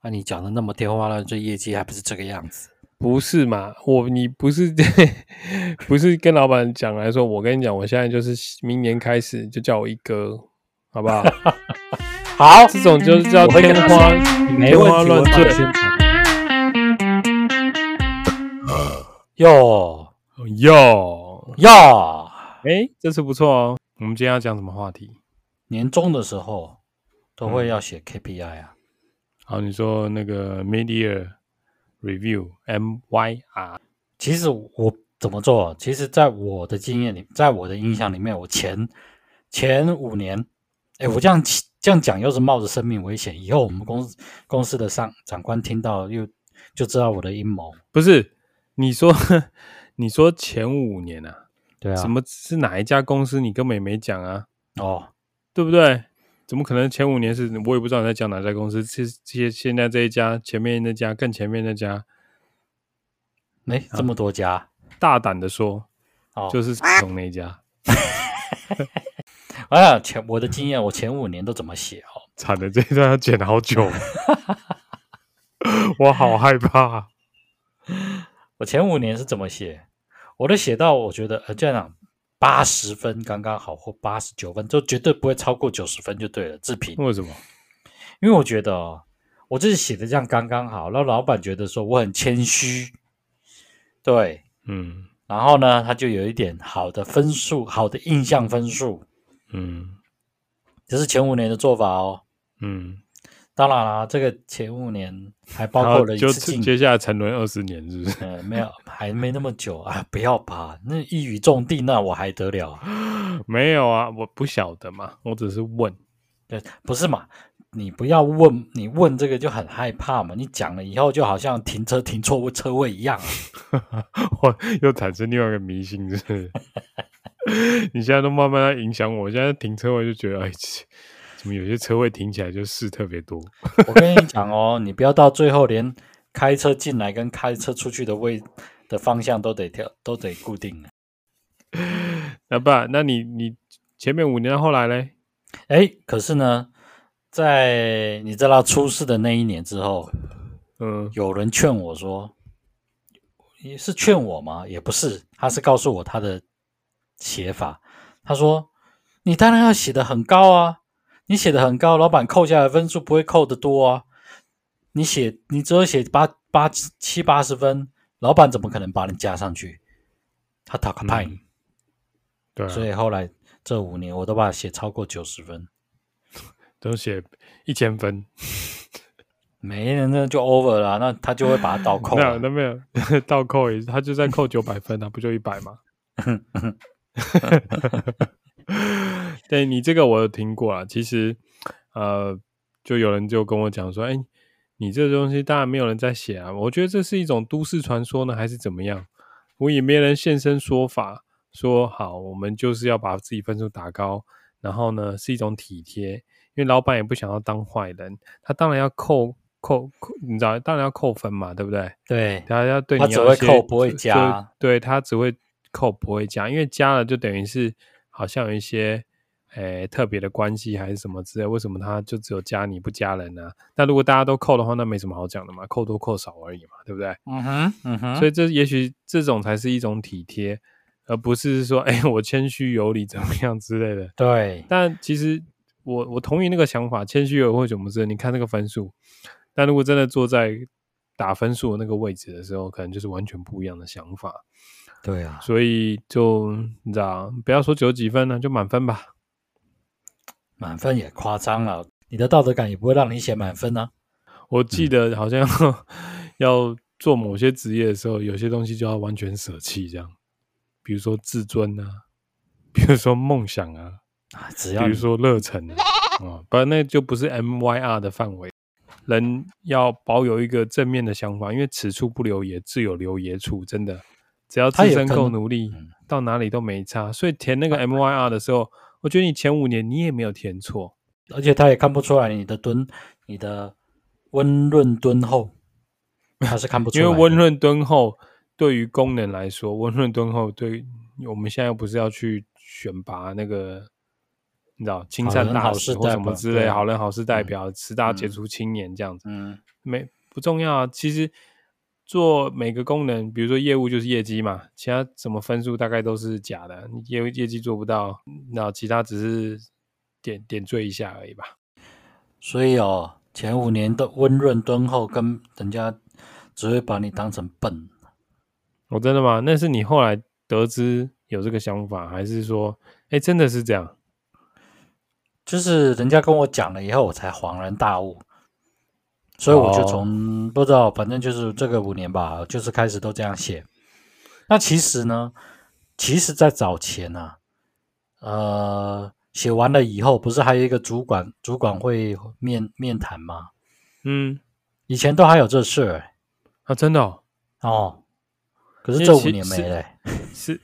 那、啊、你讲的那么天花乱坠，业绩还不是这个样子？不是嘛？我你不是 不是跟老板讲来说，我跟你讲，我现在就是明年开始就叫我一哥，好不好？好，这种就是叫天花天花乱坠。哟哟哟！哎，这次不错哦。我们今天要讲什么话题？年终的时候都会要写 KPI 啊。好，你说那个 Mid-year Review MYR，其实我怎么做？其实，在我的经验里，在我的印象里面，我前前五年，哎，我这样这样讲又是冒着生命危险。以后我们公司公司的上长官听到，又就知道我的阴谋。不是，你说 你说前五年啊？对啊。什么是哪一家公司？你根本也没讲啊。哦，对不对？怎么可能前五年是我也不知道你在讲哪家公司？这这现在这一家，前面那家，更前面那家，没这么多家。啊、大胆的说，哦，就是从那家。哎呀，前我的经验，我前五年都怎么写？哦，惨的，这一段要剪好久，我好害怕。我前五年是怎么写？我都写到我觉得呃这样。八十分刚刚好，或八十九分，就绝对不会超过九十分就对了。自评为什么？因为我觉得哦，我自己写的这样刚刚好，让老板觉得说我很谦虚，对，嗯，然后呢，他就有一点好的分数，好的印象分数，嗯，这是前五年的做法哦，嗯。当然了，这个前五年还包括了一次就接下来沉沦二十年，是不是？嗯，没有，还没那么久啊！不要吧，那一语中的，那我还得了？没有啊，我不晓得嘛，我只是问。对，不是嘛？你不要问，你问这个就很害怕嘛。你讲了以后，就好像停车停错车位一样，我又产生另外一个迷信，是不是？你现在都慢慢在影响我，我现在停车位就觉得哎。有些车位停起来就事特别多？我跟你讲哦，你不要到最后连开车进来跟开车出去的位的方向都得调，都得固定。那爸，那你你前面五年后来嘞？哎，可是呢，在你知道出事的那一年之后，嗯，有人劝我说，也是劝我吗？也不是，他是告诉我他的写法。他说：“你当然要写的很高啊。”你写的很高，老板扣下来分数不会扣的多啊。你写，你只有写八八七八十分，老板怎么可能把你加上去？他打个派你。对、啊，所以后来这五年我都把它写超过九十分，都写一千分，没人那就 over 了，那他就会把它倒扣。没有，那没有 倒扣也，他就在扣九百分啊，不就一百吗？对，你这个我有听过啊，其实，呃，就有人就跟我讲说，哎，你这个东西当然没有人在写啊，我觉得这是一种都市传说呢，还是怎么样？我也没人现身说法，说好，我们就是要把自己分数打高，然后呢是一种体贴，因为老板也不想要当坏人，他当然要扣扣扣，你知道，当然要扣分嘛，对不对？对，他要对你要他只会扣不会加，对他只会扣不会加，因为加了就等于是。好像有一些诶特别的关系还是什么之类，为什么他就只有加你不加人呢、啊？那如果大家都扣的话，那没什么好讲的嘛，扣多扣少而已嘛，对不对？嗯哼，嗯哼。所以这也许这种才是一种体贴，而不是说哎我谦虚有礼怎么样之类的。对。但其实我我同意那个想法，谦虚有礼或怎么之类。你看那个分数，但如果真的坐在打分数的那个位置的时候，可能就是完全不一样的想法。对啊，所以就你知道，不要说九几分了，就满分吧。满分也夸张了，你的道德感也不会让你写满分呢、啊。我记得好像、嗯、要做某些职业的时候，有些东西就要完全舍弃，这样，比如说自尊啊，比如说梦想啊，啊只要比如说热忱啊，啊，不然那就不是 MYR 的范围。人要保有一个正面的想法，因为此处不留爷，自有留爷处，真的。只要自身够努力，到哪里都没差。所以填那个 MYR 的时候，我觉得你前五年你也没有填错，而且他也看不出来你的敦、你的温润敦厚，他是看不出来。因为温润敦厚对于功能来说，温润敦厚对我们现在又不是要去选拔那个，你知道，青善大使或什么之类，好人好事代表、十大杰出青年这样子。嗯，没不重要啊。其实做每个功能，比如说业务就是业绩嘛，其他什么分数大概都是假的。你业业绩做不到，那其他只是点点缀一下而已吧。所以哦，前五年的温润敦厚，跟人家只会把你当成笨。哦，真的吗？那是你后来得知有这个想法，还是说，哎，真的是这样？就是人家跟我讲了以后，我才恍然大悟。所以我就从、哦、不知道，反正就是这个五年吧，就是开始都这样写。那其实呢，其实在早前呢、啊，呃，写完了以后，不是还有一个主管主管会面面谈吗？嗯，以前都还有这事儿啊，真的哦。哦可是这五年没了，实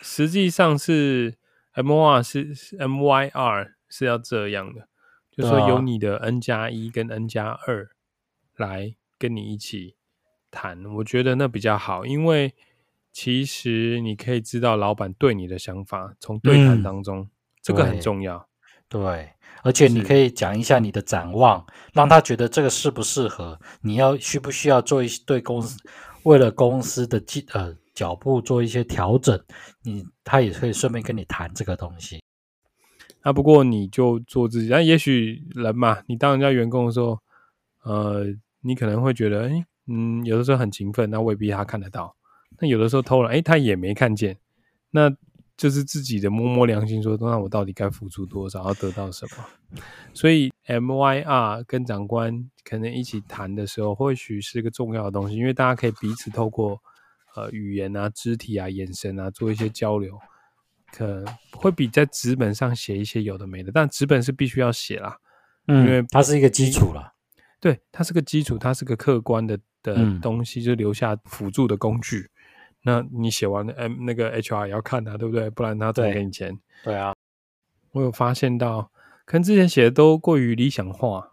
实际上是 M Y R 是 M Y R 是要这样的，就是说有你的 N 加一跟 N 加二来跟你一起谈，我觉得那比较好，因为其实你可以知道老板对你的想法，从对谈当中，嗯、这个很重要。对，而且你可以讲一下你的展望，让他觉得这个适不适合，你要需不需要做一些对公司。为了公司的脚呃脚步做一些调整，你他也可以顺便跟你谈这个东西。那、啊、不过你就做自己，那也许人嘛，你当人家员工的时候，呃，你可能会觉得，哎，嗯，有的时候很勤奋，那未必他看得到。那有的时候偷懒，哎，他也没看见，那就是自己的摸摸良心说，那我到底该付出多少，要得到什么？所以 MYR 跟长官。可能一起谈的时候，或许是一个重要的东西，因为大家可以彼此透过呃语言啊、肢体啊、眼神啊做一些交流，可能会比在纸本上写一些有的没的。但纸本是必须要写啦，嗯，因为它是一个基础啦。对，它是个基础，它是个客观的的东西，就留下辅助的工具。嗯、那你写完了 M 那个 HR 也要看啊，对不对？不然他怎么给你钱？对啊，我有发现到，可能之前写的都过于理想化。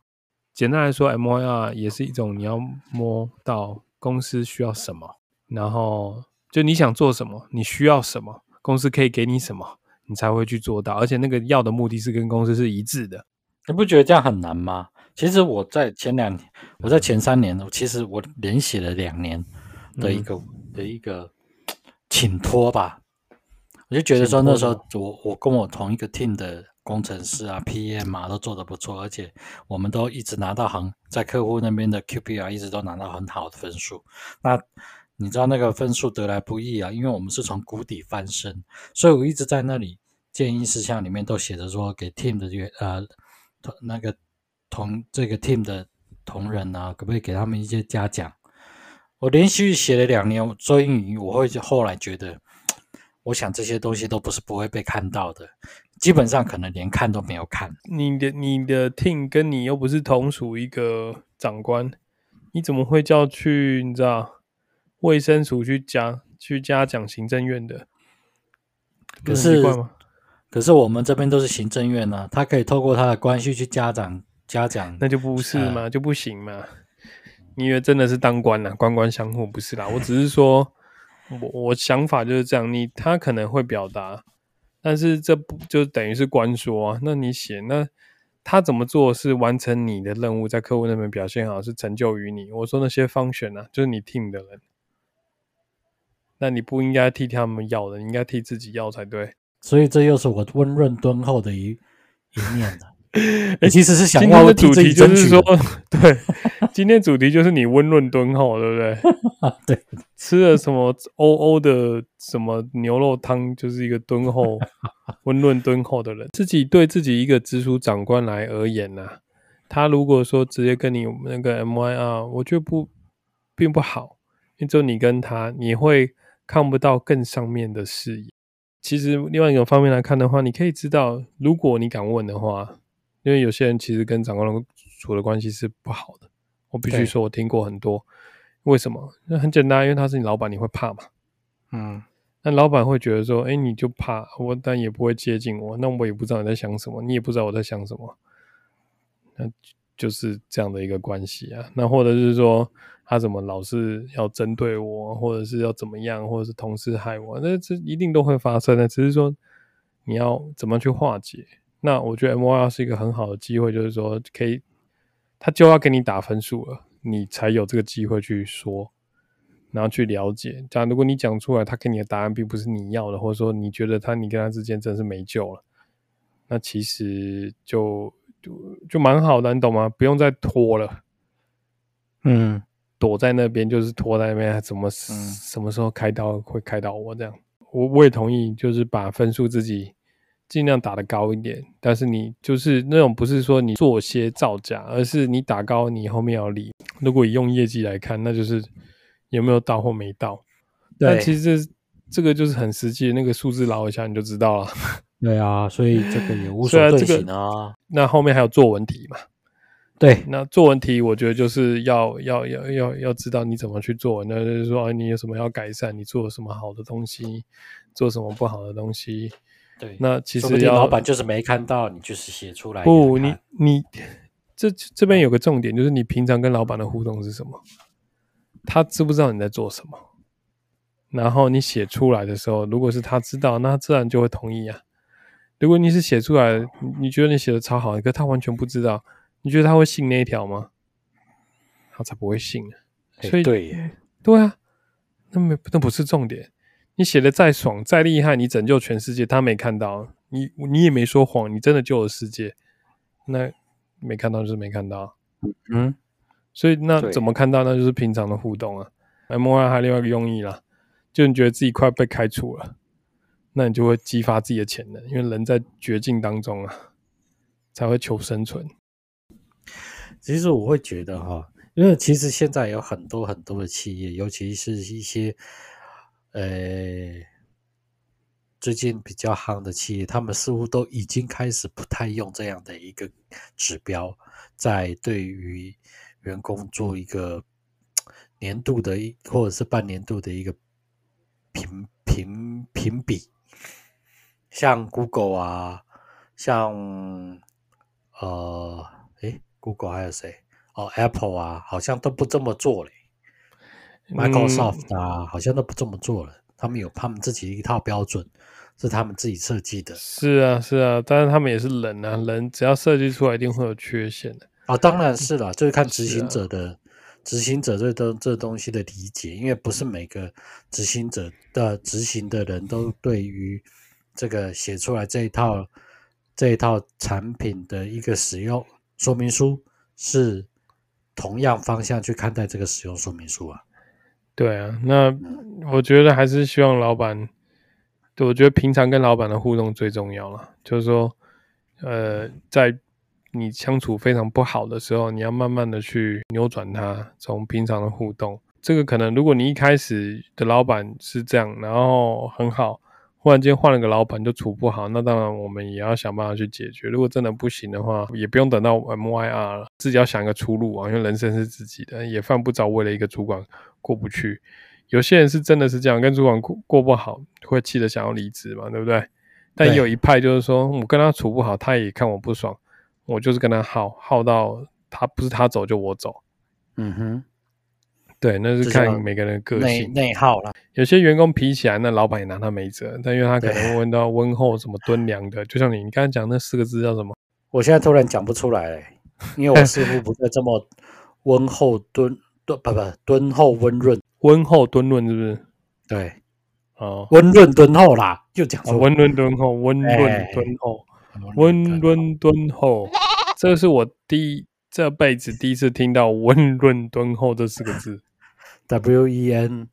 简单来说，MYR 也是一种你要摸到公司需要什么，然后就你想做什么，你需要什么，公司可以给你什么，你才会去做到。而且那个要的目的是跟公司是一致的。你不觉得这样很难吗？其实我在前两年，我在前三年，其实我连写了两年的一个、嗯、的一个请托吧，我就觉得说那时候我我跟我同一个 team 的。工程师啊，PM 啊，都做得不错，而且我们都一直拿到很在客户那边的 QPR 一直都拿到很好的分数。那你知道那个分数得来不易啊，因为我们是从谷底翻身，所以我一直在那里建议事项里面都写着说，给 team 的员呃同那个同这个 team 的同仁啊，可不可以给他们一些嘉奖？我连续写了两年，周英语我会后来觉得，我想这些东西都不是不会被看到的。基本上可能连看都没有看。你的你的 team 跟你又不是同属一个长官，你怎么会叫去你知道卫生署去加去嘉奖行政院的？可是可是我们这边都是行政院呢、啊，他可以透过他的关系去嘉奖嘉奖，那就不是嘛，呃、就不行嘛？你以为真的是当官了、啊，官官相护不是啦？我只是说，我我想法就是这样，你他可能会表达。但是这不就等于是官说啊？那你写那他怎么做是完成你的任务，在客户那边表现好是成就于你。我说那些 function 啊，就是你 team 的人，那你不应该替他们要的，你应该替自己要才对。所以这又是我温润敦厚的一一面了。欸、其实是想要的主题就是说，对，今天主题就是你温润敦厚，对不对？对，吃了什么欧欧的什么牛肉汤，就是一个敦厚、温润敦厚的人。自己对自己一个直属长官来而言呢、啊，他如果说直接跟你那个 MYR，我觉得不并不好，因为只有你跟他，你会看不到更上面的视野。其实另外一个方面来看的话，你可以知道，如果你敢问的话。因为有些人其实跟长官处的关系是不好的，我必须说，我听过很多。为什么？那很简单，因为他是你老板，你会怕嘛？嗯，那老板会觉得说，哎，你就怕我，但也不会接近我，那我也不知道你在想什么，你也不知道我在想什么，那就是这样的一个关系啊。那或者是说，他怎么老是要针对我，或者是要怎么样，或者是同事害我，那这一定都会发生的。只是说，你要怎么去化解？那我觉得 MYR 是一个很好的机会，就是说可以，他就要给你打分数了。你才有这个机会去说，然后去了解。这样，如果你讲出来，他给你的答案并不是你要的，或者说你觉得他你跟他之间真是没救了，那其实就就就蛮好的，你懂吗？不用再拖了。嗯，躲在那边就是拖在那边，怎么、嗯、什么时候开刀会开到我这样？我我也同意，就是把分数自己。尽量打得高一点，但是你就是那种不是说你做些造假，而是你打高，你后面要理。如果你用业绩来看，那就是有没有到或没到。对但其实这这个就是很实际，那个数字捞一下你就知道了。对啊，所以这个也无所 遁形啊，啊、这个。那后面还有作文题嘛？对，那作文题我觉得就是要要要要要知道你怎么去做，那就是说你有什么要改善，你做了什么好的东西，做什么不好的东西。对，那其实要老板就是没看到，你就是写出来。不，你你这这边有个重点，就是你平常跟老板的互动是什么？他知不知道你在做什么？然后你写出来的时候，如果是他知道，那他自然就会同意啊。如果你是写出来，你觉得你写的超好，可他完全不知道，你觉得他会信那一条吗？他才不会信呢。所以对，对啊，那没那不是重点。你写的再爽再厉害，你拯救全世界，他没看到，你你也没说谎，你真的救了世界，那没看到就是没看到，嗯，所以那怎么看到？那就是平常的互动啊。MOI 还有另外一个用意啦，就你觉得自己快被开除了，那你就会激发自己的潜能，因为人在绝境当中啊，才会求生存。其实我会觉得哈，因为其实现在有很多很多的企业，尤其是一些。呃，最近比较夯的企业，他们似乎都已经开始不太用这样的一个指标，在对于员工做一个年度的一或者是半年度的一个评评评比，像 Google 啊，像呃，诶，Google 还有谁？哦，Apple 啊，好像都不这么做嘞。Microsoft 啊，好像都不这么做了。他们有他们自己一套标准，是他们自己设计的。是啊，是啊，但是他们也是人啊，人只要设计出来，一定会有缺陷的。啊、哦，当然是了，就是看执行者的执、啊、行者这东西的理解，因为不是每个执行者的执行的人都对于这个写出来这一套这一套产品的一个使用说明书是同样方向去看待这个使用说明书啊。对啊，那我觉得还是希望老板，对，我觉得平常跟老板的互动最重要了。就是说，呃，在你相处非常不好的时候，你要慢慢的去扭转它，从平常的互动。这个可能，如果你一开始的老板是这样，然后很好。忽然间换了个老板就处不好，那当然我们也要想办法去解决。如果真的不行的话，也不用等到 MYR 了，自己要想一个出路啊。因为人生是自己的，也犯不着为了一个主管过不去。有些人是真的是这样，跟主管过过不好，会气得想要离职嘛，对不对？但也有一派就是说，我跟他处不好，他也看我不爽，我就是跟他耗耗到他不是他走就我走。嗯哼。对，那是看每个人的个性内耗了。有些员工皮起来，那老板也拿他没辙。但因为他可能会问到温厚、什么敦良的，就像你，你刚才讲那四个字叫什么？我现在突然讲不出来，因为我似乎不再这么温厚敦敦不不敦厚温润，温厚敦润是不是？对，哦，温润敦厚啦，就讲说温润敦厚，温润敦厚，温润敦厚，这是我第一这辈子第一次听到温润敦厚这四个字。W E N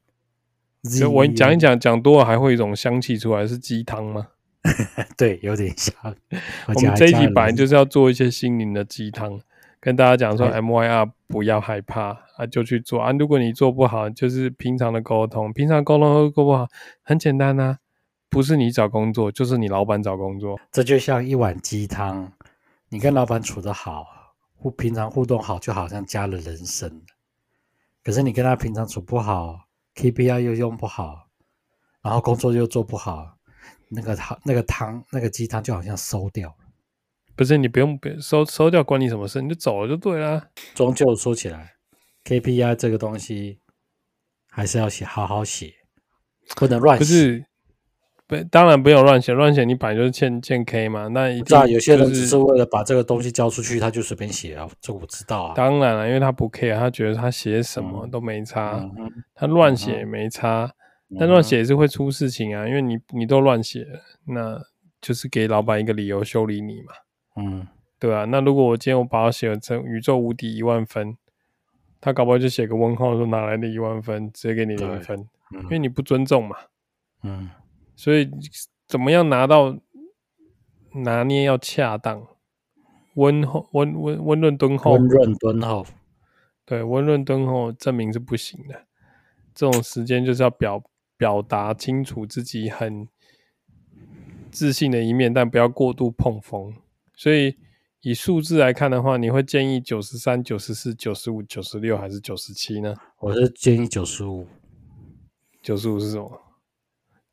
我讲一讲，讲多了还会有一种香气出来，是鸡汤吗？对，有点像。我们这一集本来就是要做一些心灵的鸡汤，跟大家讲说，M Y R 不要害怕啊，就去做啊。如果你做不好，就是平常的沟通，平常沟通都沟不好，很简单啊，不是你找工作，就是你老板找工作。这就像一碗鸡汤，你跟老板处得好，互平常互动好，就好像加了人参。可是你跟他平常处不好，KPI 又用不好，然后工作又做不好，那个汤、那个汤、那个鸡汤就好像馊掉了。不是你不用收收掉，关你什么事？你就走了就对了。终究说起来，KPI 这个东西还是要写好好写，不能乱写。不是，不，当然不要乱写，乱写你本来就是欠欠 K 嘛。那一定、就是、有些人只是为了把这个东西交出去，他就随便写啊，这我知道啊。当然了，因为他不 care，他觉得他写什么都没差，嗯、他乱写也没差，嗯、但乱写也是会出事情啊，因为你你都乱写，那就是给老板一个理由修理你嘛。嗯，对啊。那如果我今天我把它写成宇宙无敌一万分，他搞不好就写个问号说哪来的一万分，直接给你零分，嗯、因为你不尊重嘛。嗯。所以怎么样拿到拿捏要恰当，温厚温温温润敦厚，温润敦厚，对，温润敦厚证明是不行的。这种时间就是要表表达清楚自己很自信的一面，但不要过度碰风。所以以数字来看的话，你会建议九十三、九十四、九十五、九十六还是九十七呢？我是建议九十五。九十五是什么？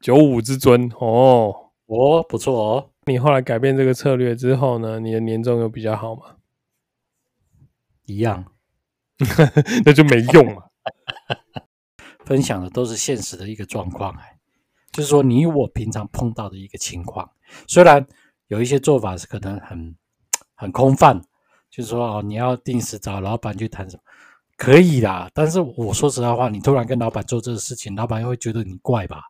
九五之尊哦哦，不错哦。你后来改变这个策略之后呢？你的年终有比较好吗？一样，那就没用了。分享的都是现实的一个状况，哎，就是说你我平常碰到的一个情况。虽然有一些做法是可能很 很空泛，就是说哦，你要定时找老板去谈什么，可以啦。但是我说实在话，你突然跟老板做这个事情，老板又会觉得你怪吧？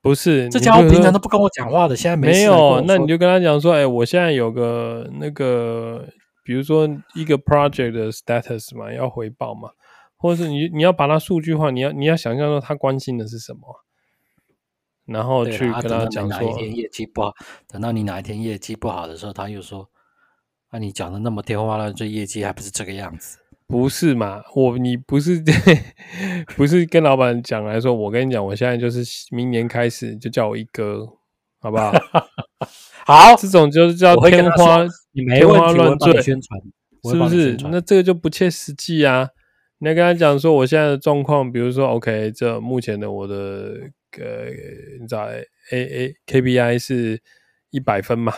不是，这家伙平常都不跟我讲话的，现在没，没有，那你就跟他讲说，哎，我现在有个那个，比如说一个 project 的 status 嘛，要回报嘛，或者是你你要把它数据化，你要你要想象说他关心的是什么，然后去跟他讲说，哪一天业绩不好，等到你哪一天业绩不好的时候，他又说，啊，你讲的那么天花乱坠，业绩还不是这个样子。不是嘛？我你不是 不是跟老板讲来说，我跟你讲，我现在就是明年开始就叫我一哥，好不好？好，这种就是叫天花你天花乱坠宣传，是不是？那这个就不切实际啊！你要跟他讲说，我现在的状况，比如说，OK，这目前的我的呃，你知道 A A KPI 是一百分嘛？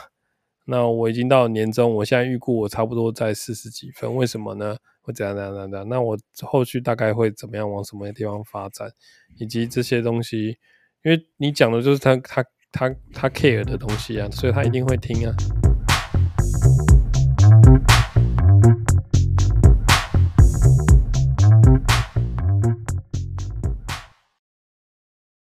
那我已经到年终，我现在预估我差不多在四十几分，为什么呢？会怎样怎样怎样，那我后续大概会怎么样往什么地方发展，以及这些东西，因为你讲的就是他他他他 care 的东西啊，所以他一定会听啊。